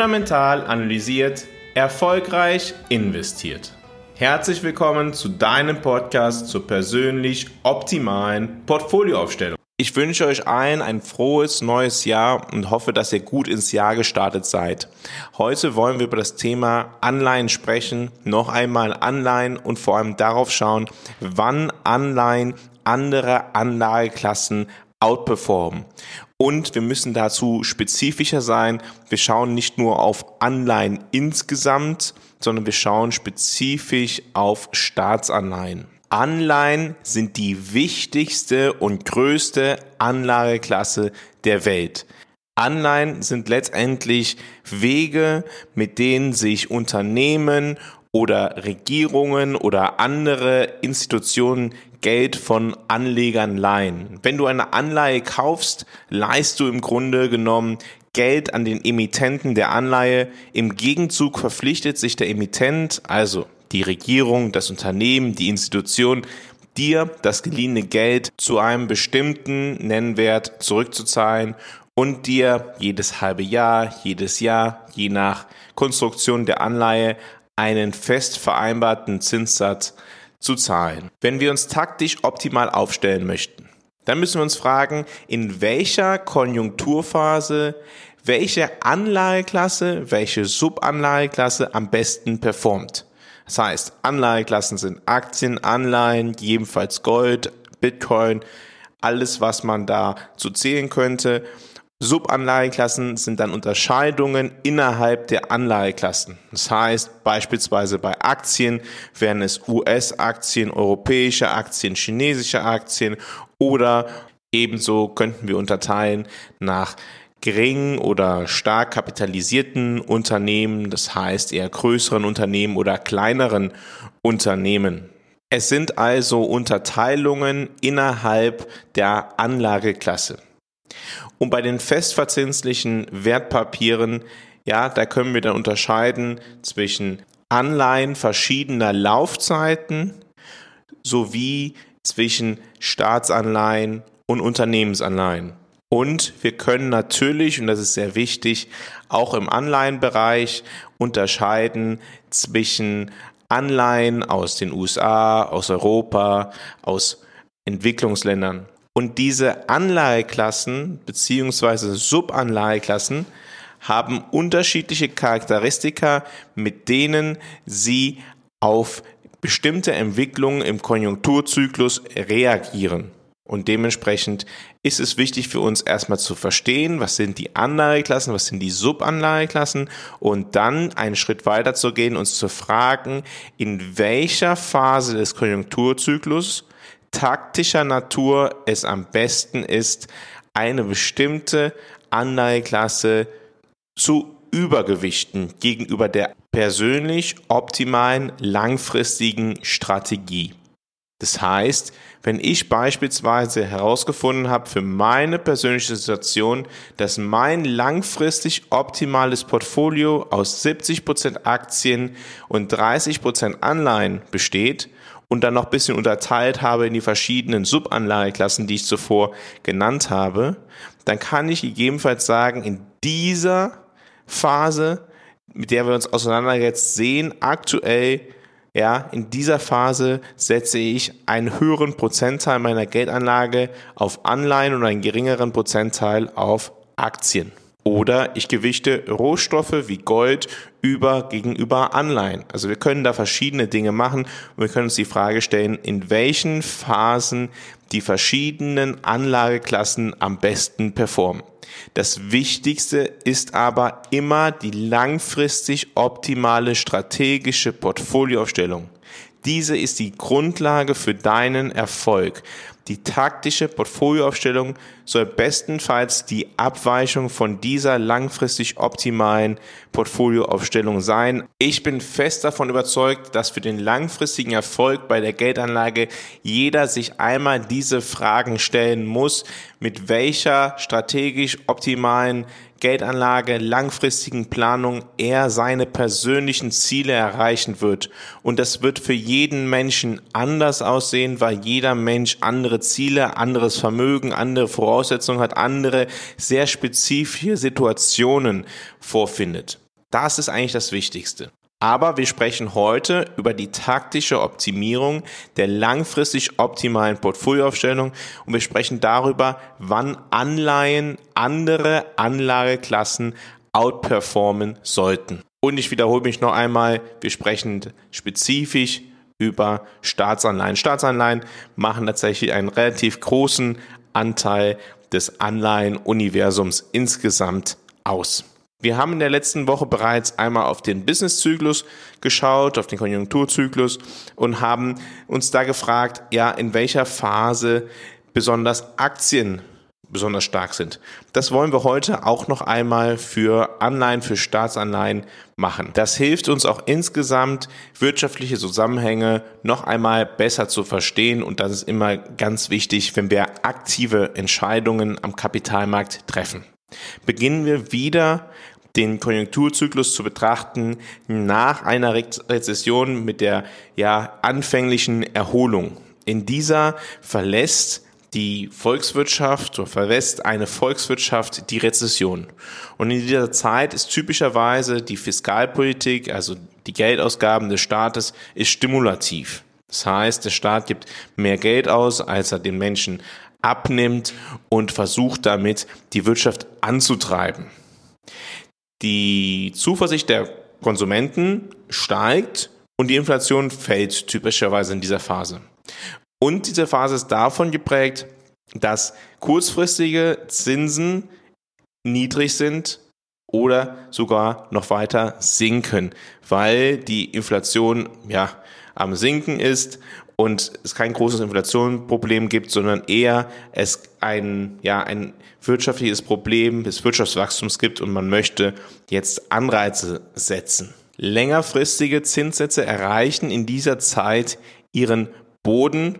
fundamental analysiert, erfolgreich investiert. Herzlich willkommen zu deinem Podcast zur persönlich optimalen Portfolioaufstellung. Ich wünsche euch allen ein frohes neues Jahr und hoffe, dass ihr gut ins Jahr gestartet seid. Heute wollen wir über das Thema Anleihen sprechen, noch einmal Anleihen und vor allem darauf schauen, wann Anleihen andere Anlageklassen outperformen. Und wir müssen dazu spezifischer sein. Wir schauen nicht nur auf Anleihen insgesamt, sondern wir schauen spezifisch auf Staatsanleihen. Anleihen sind die wichtigste und größte Anlageklasse der Welt. Anleihen sind letztendlich Wege, mit denen sich Unternehmen oder Regierungen oder andere Institutionen Geld von Anlegern leihen. Wenn du eine Anleihe kaufst, leihst du im Grunde genommen Geld an den Emittenten der Anleihe. Im Gegenzug verpflichtet sich der Emittent, also die Regierung, das Unternehmen, die Institution, dir das geliehene Geld zu einem bestimmten Nennwert zurückzuzahlen und dir jedes halbe Jahr, jedes Jahr, je nach Konstruktion der Anleihe, einen fest vereinbarten Zinssatz zu zahlen. Wenn wir uns taktisch optimal aufstellen möchten, dann müssen wir uns fragen, in welcher Konjunkturphase welche Anlageklasse, welche Subanlageklasse am besten performt. Das heißt, Anlageklassen sind Aktien, Anleihen, jedenfalls Gold, Bitcoin, alles, was man da zu zählen könnte. Subanlageklassen sind dann Unterscheidungen innerhalb der Anlageklassen. Das heißt, beispielsweise bei Aktien wären es US-Aktien, europäische Aktien, chinesische Aktien oder ebenso könnten wir unterteilen nach gering oder stark kapitalisierten Unternehmen, das heißt eher größeren Unternehmen oder kleineren Unternehmen. Es sind also Unterteilungen innerhalb der Anlageklasse. Und bei den festverzinslichen Wertpapieren, ja, da können wir dann unterscheiden zwischen Anleihen verschiedener Laufzeiten sowie zwischen Staatsanleihen und Unternehmensanleihen. Und wir können natürlich, und das ist sehr wichtig, auch im Anleihenbereich unterscheiden zwischen Anleihen aus den USA, aus Europa, aus Entwicklungsländern. Und diese Anleiheklassen beziehungsweise Subanleiheklassen haben unterschiedliche Charakteristika, mit denen sie auf bestimmte Entwicklungen im Konjunkturzyklus reagieren. Und dementsprechend ist es wichtig für uns erstmal zu verstehen, was sind die Anlageklassen, was sind die Subanlageklassen und dann einen Schritt weiter zu gehen, uns zu fragen, in welcher Phase des Konjunkturzyklus taktischer Natur es am besten ist, eine bestimmte Anlageklasse zu übergewichten gegenüber der persönlich optimalen langfristigen Strategie. Das heißt, wenn ich beispielsweise herausgefunden habe für meine persönliche Situation, dass mein langfristig optimales Portfolio aus 70% Aktien und 30% Anleihen besteht und dann noch ein bisschen unterteilt habe in die verschiedenen Subanlageklassen, die ich zuvor genannt habe, dann kann ich gegebenenfalls sagen, in dieser Phase, mit der wir uns auseinandergesetzt sehen, aktuell ja, in dieser Phase setze ich einen höheren Prozentteil meiner Geldanlage auf Anleihen und einen geringeren Prozentteil auf Aktien. Oder ich gewichte Rohstoffe wie Gold über gegenüber Anleihen. Also wir können da verschiedene Dinge machen und wir können uns die Frage stellen, in welchen Phasen die verschiedenen Anlageklassen am besten performen. Das Wichtigste ist aber immer die langfristig optimale strategische Portfolioaufstellung. Diese ist die Grundlage für deinen Erfolg. Die taktische Portfolioaufstellung soll bestenfalls die Abweichung von dieser langfristig optimalen Portfolioaufstellung sein. Ich bin fest davon überzeugt, dass für den langfristigen Erfolg bei der Geldanlage jeder sich einmal diese Fragen stellen muss, mit welcher strategisch optimalen Geldanlage, langfristigen Planung er seine persönlichen Ziele erreichen wird. Und das wird für jeden Menschen anders aussehen, weil jeder Mensch andere Ziele, anderes Vermögen, andere Voraussetzungen hat, andere sehr spezifische Situationen vorfindet. Das ist eigentlich das Wichtigste. Aber wir sprechen heute über die taktische Optimierung der langfristig optimalen Portfolioaufstellung und wir sprechen darüber, wann Anleihen andere Anlageklassen outperformen sollten. Und ich wiederhole mich noch einmal, wir sprechen spezifisch über Staatsanleihen. Staatsanleihen machen tatsächlich einen relativ großen Anteil des Anleihenuniversums insgesamt aus. Wir haben in der letzten Woche bereits einmal auf den Businesszyklus geschaut, auf den Konjunkturzyklus und haben uns da gefragt, ja, in welcher Phase besonders Aktien besonders stark sind. Das wollen wir heute auch noch einmal für Anleihen, für Staatsanleihen machen. Das hilft uns auch insgesamt, wirtschaftliche Zusammenhänge noch einmal besser zu verstehen und das ist immer ganz wichtig, wenn wir aktive Entscheidungen am Kapitalmarkt treffen. Beginnen wir wieder den Konjunkturzyklus zu betrachten nach einer Rezession mit der ja anfänglichen Erholung. In dieser verlässt die Volkswirtschaft oder verlässt eine Volkswirtschaft die Rezession. Und in dieser Zeit ist typischerweise die Fiskalpolitik, also die Geldausgaben des Staates, ist stimulativ. Das heißt, der Staat gibt mehr Geld aus, als er den Menschen abnimmt und versucht damit, die Wirtschaft anzutreiben. Die Zuversicht der Konsumenten steigt und die Inflation fällt typischerweise in dieser Phase. Und diese Phase ist davon geprägt, dass kurzfristige Zinsen niedrig sind oder sogar noch weiter sinken, weil die Inflation ja am sinken ist und es kein großes Inflationsproblem gibt, sondern eher es ein ja ein wirtschaftliches Problem des Wirtschaftswachstums gibt und man möchte jetzt Anreize setzen. Längerfristige Zinssätze erreichen in dieser Zeit ihren Boden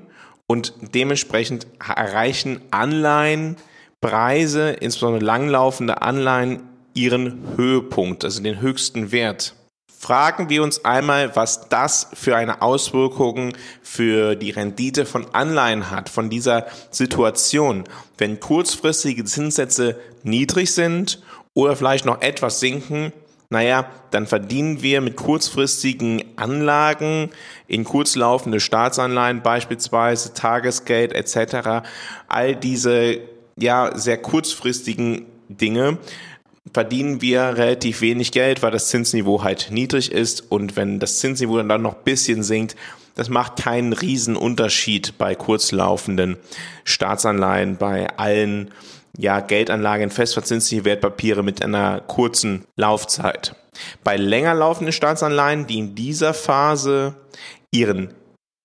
und dementsprechend erreichen Anleihenpreise, insbesondere langlaufende Anleihen, ihren Höhepunkt, also den höchsten Wert. Fragen wir uns einmal, was das für eine Auswirkung für die Rendite von Anleihen hat, von dieser Situation, wenn kurzfristige Zinssätze niedrig sind oder vielleicht noch etwas sinken, naja, dann verdienen wir mit kurzfristigen Anlagen in kurzlaufende Staatsanleihen beispielsweise, Tagesgeld etc., all diese ja sehr kurzfristigen Dinge verdienen wir relativ wenig Geld, weil das Zinsniveau halt niedrig ist und wenn das Zinsniveau dann noch ein bisschen sinkt, das macht keinen riesen Unterschied bei kurzlaufenden Staatsanleihen, bei allen ja, Geldanlagen, festverzinsliche Wertpapiere mit einer kurzen Laufzeit. Bei länger laufenden Staatsanleihen, die in dieser Phase ihren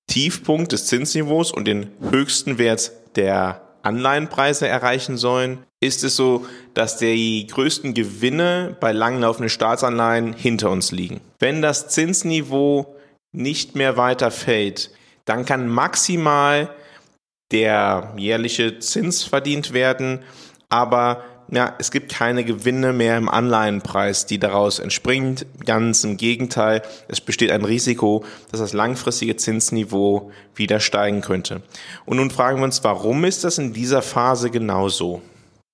Tiefpunkt des Zinsniveaus und den höchsten Wert der Anleihenpreise erreichen sollen, ist es so, dass die größten Gewinne bei langlaufenden Staatsanleihen hinter uns liegen. Wenn das Zinsniveau nicht mehr weiter fällt, dann kann maximal der jährliche Zins verdient werden, aber ja, es gibt keine Gewinne mehr im Anleihenpreis, die daraus entspringt. Ganz im Gegenteil, es besteht ein Risiko, dass das langfristige Zinsniveau wieder steigen könnte. Und nun fragen wir uns, warum ist das in dieser Phase genauso?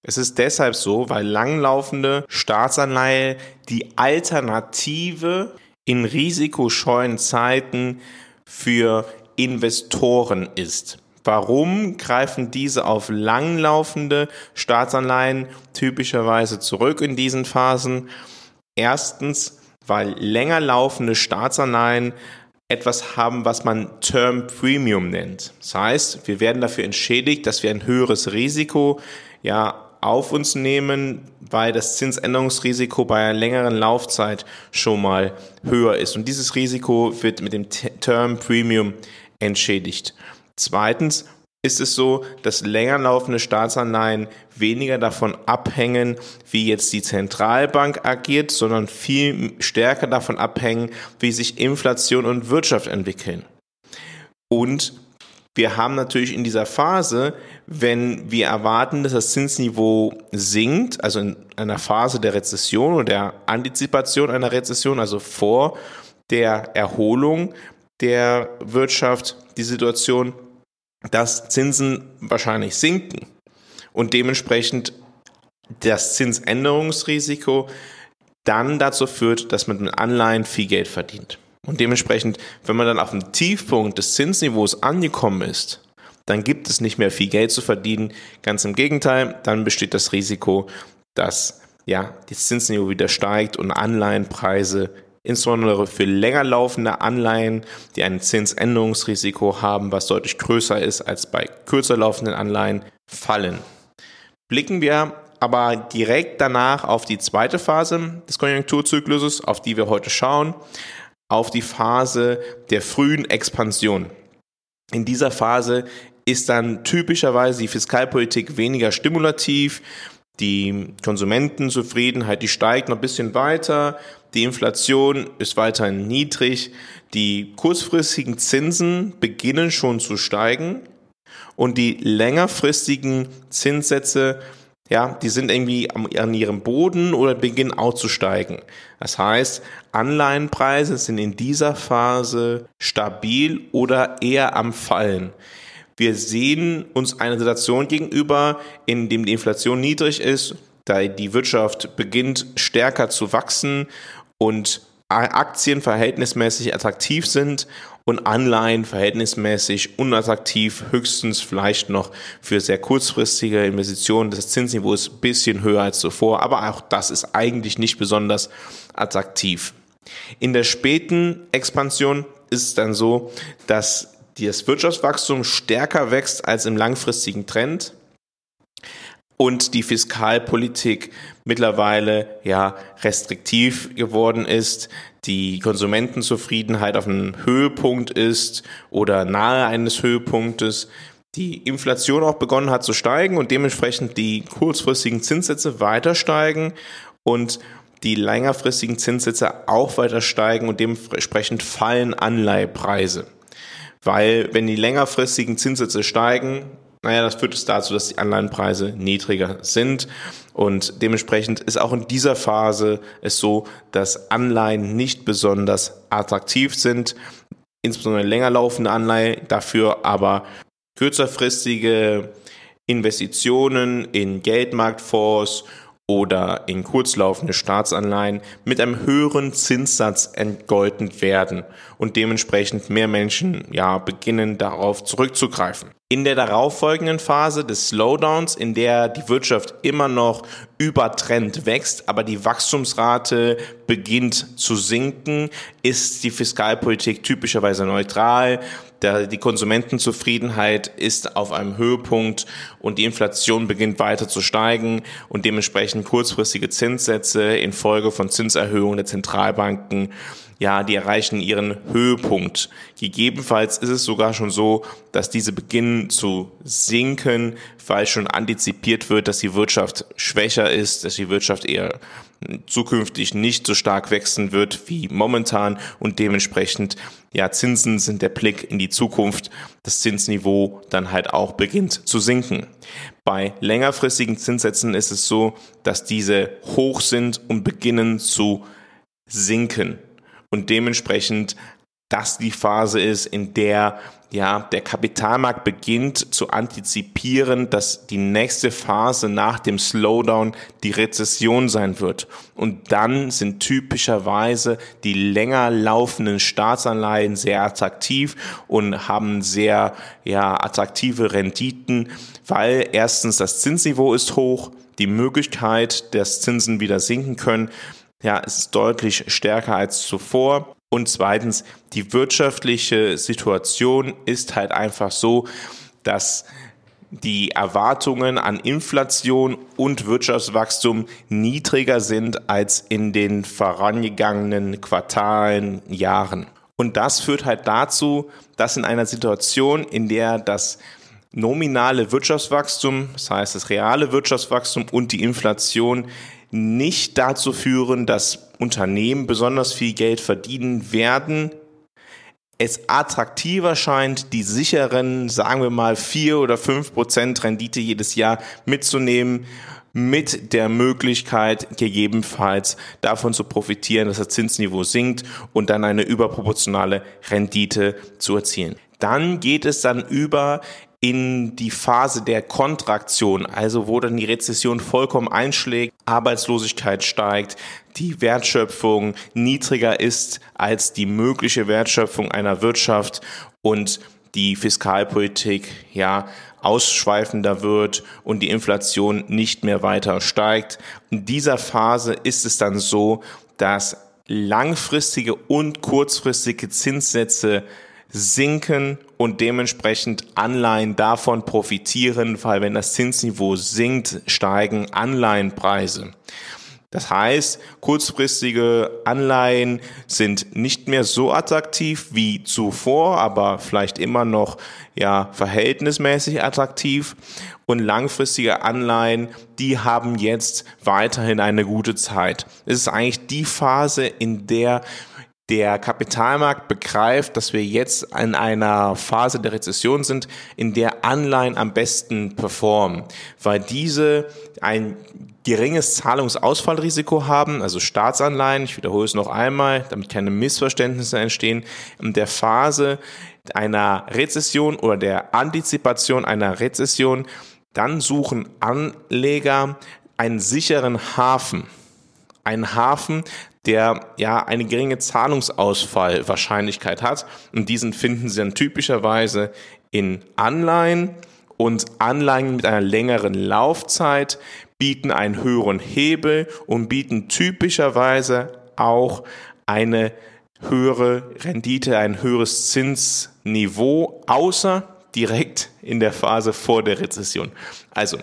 Es ist deshalb so, weil langlaufende Staatsanleihe die Alternative in risikoscheuen Zeiten für Investoren ist. Warum greifen diese auf langlaufende Staatsanleihen typischerweise zurück in diesen Phasen? Erstens, weil länger laufende Staatsanleihen etwas haben, was man Term Premium nennt. Das heißt, wir werden dafür entschädigt, dass wir ein höheres Risiko ja auf uns nehmen, weil das Zinsänderungsrisiko bei einer längeren Laufzeit schon mal höher ist. Und dieses Risiko wird mit dem Term Premium entschädigt. Zweitens ist es so, dass länger laufende Staatsanleihen weniger davon abhängen, wie jetzt die Zentralbank agiert, sondern viel stärker davon abhängen, wie sich Inflation und Wirtschaft entwickeln. Und wir haben natürlich in dieser Phase, wenn wir erwarten, dass das Zinsniveau sinkt, also in einer Phase der Rezession oder der Antizipation einer Rezession, also vor der Erholung der Wirtschaft, die Situation, dass Zinsen wahrscheinlich sinken und dementsprechend das Zinsänderungsrisiko dann dazu führt, dass man mit Anleihen viel Geld verdient. Und dementsprechend, wenn man dann auf dem Tiefpunkt des Zinsniveaus angekommen ist, dann gibt es nicht mehr viel Geld zu verdienen. Ganz im Gegenteil, dann besteht das Risiko, dass ja, das Zinsniveau wieder steigt und Anleihenpreise, insbesondere für länger laufende Anleihen, die ein Zinsänderungsrisiko haben, was deutlich größer ist als bei kürzer laufenden Anleihen, fallen. Blicken wir aber direkt danach auf die zweite Phase des Konjunkturzykluses, auf die wir heute schauen, auf die Phase der frühen Expansion. In dieser Phase ist dann typischerweise die Fiskalpolitik weniger stimulativ, die Konsumentenzufriedenheit, die steigt noch ein bisschen weiter, die Inflation ist weiterhin niedrig, die kurzfristigen Zinsen beginnen schon zu steigen und die längerfristigen Zinssätze ja, die sind irgendwie an ihrem Boden oder beginnen auch zu steigen. Das heißt, Anleihenpreise sind in dieser Phase stabil oder eher am Fallen. Wir sehen uns eine Situation gegenüber, in dem die Inflation niedrig ist, da die Wirtschaft beginnt stärker zu wachsen und Aktien verhältnismäßig attraktiv sind und Anleihen verhältnismäßig unattraktiv, höchstens vielleicht noch für sehr kurzfristige Investitionen. Das Zinsniveau ist ein bisschen höher als zuvor, aber auch das ist eigentlich nicht besonders attraktiv. In der späten Expansion ist es dann so, dass das Wirtschaftswachstum stärker wächst als im langfristigen Trend und die Fiskalpolitik mittlerweile ja restriktiv geworden ist, die Konsumentenzufriedenheit auf einem Höhepunkt ist oder nahe eines Höhepunktes, die Inflation auch begonnen hat zu steigen und dementsprechend die kurzfristigen Zinssätze weiter steigen und die längerfristigen Zinssätze auch weiter steigen und dementsprechend fallen Anleihepreise. Weil wenn die längerfristigen Zinssätze steigen, naja, das führt es dazu, dass die Anleihenpreise niedriger sind. Und dementsprechend ist auch in dieser Phase es so, dass Anleihen nicht besonders attraktiv sind, insbesondere länger laufende Anleihen, dafür aber kürzerfristige Investitionen in Geldmarktfonds oder in kurzlaufende Staatsanleihen mit einem höheren Zinssatz entgolten werden und dementsprechend mehr Menschen ja beginnen darauf zurückzugreifen. In der darauffolgenden Phase des Slowdowns, in der die Wirtschaft immer noch über wächst, aber die Wachstumsrate beginnt zu sinken, ist die Fiskalpolitik typischerweise neutral der, die Konsumentenzufriedenheit ist auf einem Höhepunkt und die Inflation beginnt weiter zu steigen und dementsprechend kurzfristige Zinssätze infolge von Zinserhöhungen der Zentralbanken ja, die erreichen ihren Höhepunkt. Gegebenenfalls ist es sogar schon so, dass diese beginnen zu sinken, weil schon antizipiert wird, dass die Wirtschaft schwächer ist, dass die Wirtschaft eher zukünftig nicht so stark wachsen wird wie momentan. Und dementsprechend ja Zinsen sind der Blick in die Zukunft, das Zinsniveau dann halt auch beginnt zu sinken. Bei längerfristigen Zinssätzen ist es so, dass diese hoch sind und beginnen zu sinken. Und dementsprechend das die Phase ist, in der ja, der Kapitalmarkt beginnt zu antizipieren, dass die nächste Phase nach dem Slowdown die Rezession sein wird. Und dann sind typischerweise die länger laufenden Staatsanleihen sehr attraktiv und haben sehr ja, attraktive Renditen, weil erstens das Zinsniveau ist hoch, die Möglichkeit, dass Zinsen wieder sinken können, ja, ist deutlich stärker als zuvor. Und zweitens, die wirtschaftliche Situation ist halt einfach so, dass die Erwartungen an Inflation und Wirtschaftswachstum niedriger sind als in den vorangegangenen Quartalen, Jahren. Und das führt halt dazu, dass in einer Situation, in der das nominale Wirtschaftswachstum, das heißt das reale Wirtschaftswachstum und die Inflation nicht dazu führen, dass Unternehmen besonders viel Geld verdienen werden, es attraktiver scheint, die sicheren, sagen wir mal, vier oder fünf Prozent Rendite jedes Jahr mitzunehmen, mit der Möglichkeit gegebenenfalls davon zu profitieren, dass das Zinsniveau sinkt und dann eine überproportionale Rendite zu erzielen. Dann geht es dann über in die Phase der Kontraktion, also wo dann die Rezession vollkommen einschlägt, Arbeitslosigkeit steigt, die Wertschöpfung niedriger ist als die mögliche Wertschöpfung einer Wirtschaft und die Fiskalpolitik ja ausschweifender wird und die Inflation nicht mehr weiter steigt. In dieser Phase ist es dann so, dass langfristige und kurzfristige Zinssätze sinken und dementsprechend Anleihen davon profitieren, weil wenn das Zinsniveau sinkt, steigen Anleihenpreise. Das heißt, kurzfristige Anleihen sind nicht mehr so attraktiv wie zuvor, aber vielleicht immer noch ja verhältnismäßig attraktiv und langfristige Anleihen, die haben jetzt weiterhin eine gute Zeit. Es ist eigentlich die Phase, in der der Kapitalmarkt begreift, dass wir jetzt in einer Phase der Rezession sind, in der Anleihen am besten performen, weil diese ein geringes Zahlungsausfallrisiko haben, also Staatsanleihen, ich wiederhole es noch einmal, damit keine Missverständnisse entstehen, in der Phase einer Rezession oder der Antizipation einer Rezession, dann suchen Anleger einen sicheren Hafen. Einen Hafen, der ja eine geringe Zahlungsausfallwahrscheinlichkeit hat. Und diesen finden Sie dann typischerweise in Anleihen und Anleihen mit einer längeren Laufzeit bieten einen höheren Hebel und bieten typischerweise auch eine höhere Rendite, ein höheres Zinsniveau, außer direkt in der Phase vor der Rezession. Also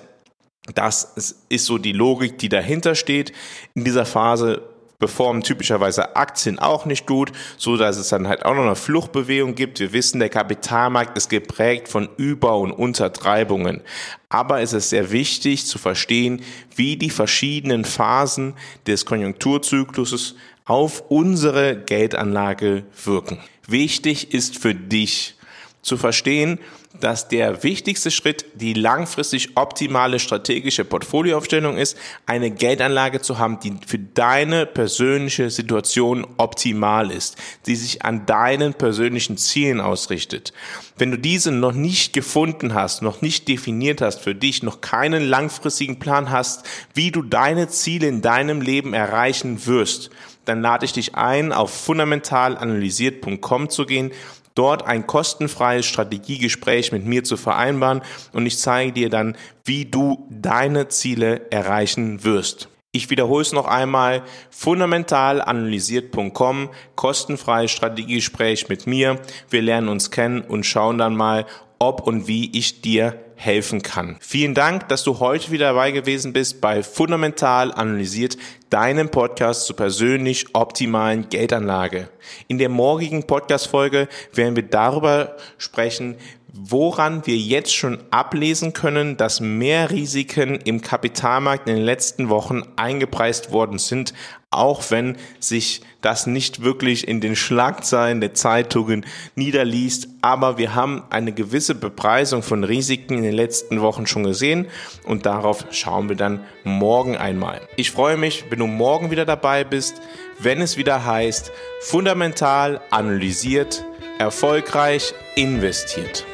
das ist so die Logik, die dahinter steht. In dieser Phase performen typischerweise Aktien auch nicht gut, so dass es dann halt auch noch eine Fluchtbewegung gibt. Wir wissen, der Kapitalmarkt ist geprägt von Über- und Untertreibungen. Aber es ist sehr wichtig zu verstehen, wie die verschiedenen Phasen des Konjunkturzykluses auf unsere Geldanlage wirken. Wichtig ist für dich zu verstehen, dass der wichtigste Schritt die langfristig optimale strategische Portfolioaufstellung ist, eine Geldanlage zu haben, die für deine persönliche Situation optimal ist, die sich an deinen persönlichen Zielen ausrichtet. Wenn du diese noch nicht gefunden hast, noch nicht definiert hast für dich, noch keinen langfristigen Plan hast, wie du deine Ziele in deinem Leben erreichen wirst, dann lade ich dich ein, auf fundamentalanalysiert.com zu gehen dort ein kostenfreies Strategiegespräch mit mir zu vereinbaren und ich zeige dir dann, wie du deine Ziele erreichen wirst. Ich wiederhole es noch einmal, fundamentalanalysiert.com, kostenfreies Strategiegespräch mit mir. Wir lernen uns kennen und schauen dann mal, ob und wie ich dir helfen kann. Vielen Dank, dass du heute wieder dabei gewesen bist bei Fundamental Analysiert, deinem Podcast zur persönlich optimalen Geldanlage. In der morgigen Podcast-Folge werden wir darüber sprechen, woran wir jetzt schon ablesen können, dass mehr Risiken im Kapitalmarkt in den letzten Wochen eingepreist worden sind, auch wenn sich das nicht wirklich in den Schlagzeilen der Zeitungen niederliest. Aber wir haben eine gewisse Bepreisung von Risiken in den letzten Wochen schon gesehen und darauf schauen wir dann morgen einmal. Ich freue mich, wenn du morgen wieder dabei bist, wenn es wieder heißt, fundamental analysiert, erfolgreich investiert.